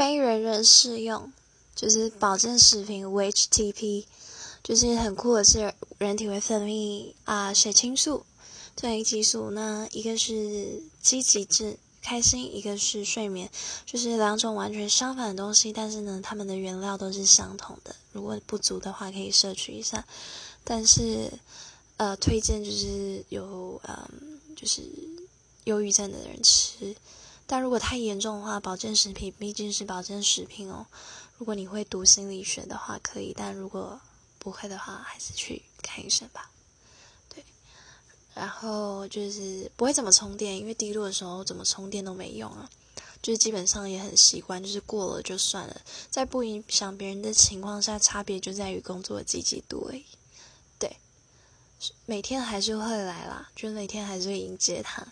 非人人适用，就是保健食品 VHTP，就是很酷的是人体会分泌啊血清素、这一激素，那一个是积极质。开心，一个是睡眠，就是两种完全相反的东西，但是呢，它们的原料都是相同的。如果不足的话，可以摄取一下。但是，呃，推荐就是有嗯，就是忧郁症的人吃。但如果太严重的话，保健食品毕竟是保健食品哦。如果你会读心理学的话，可以；但如果不会的话，还是去看医生吧。对然后就是不会怎么充电，因为低落的时候怎么充电都没用啊。就是基本上也很习惯，就是过了就算了，在不影响别人的情况下，差别就在于工作的积极度而已。对，每天还是会来啦，就每天还是会迎接他。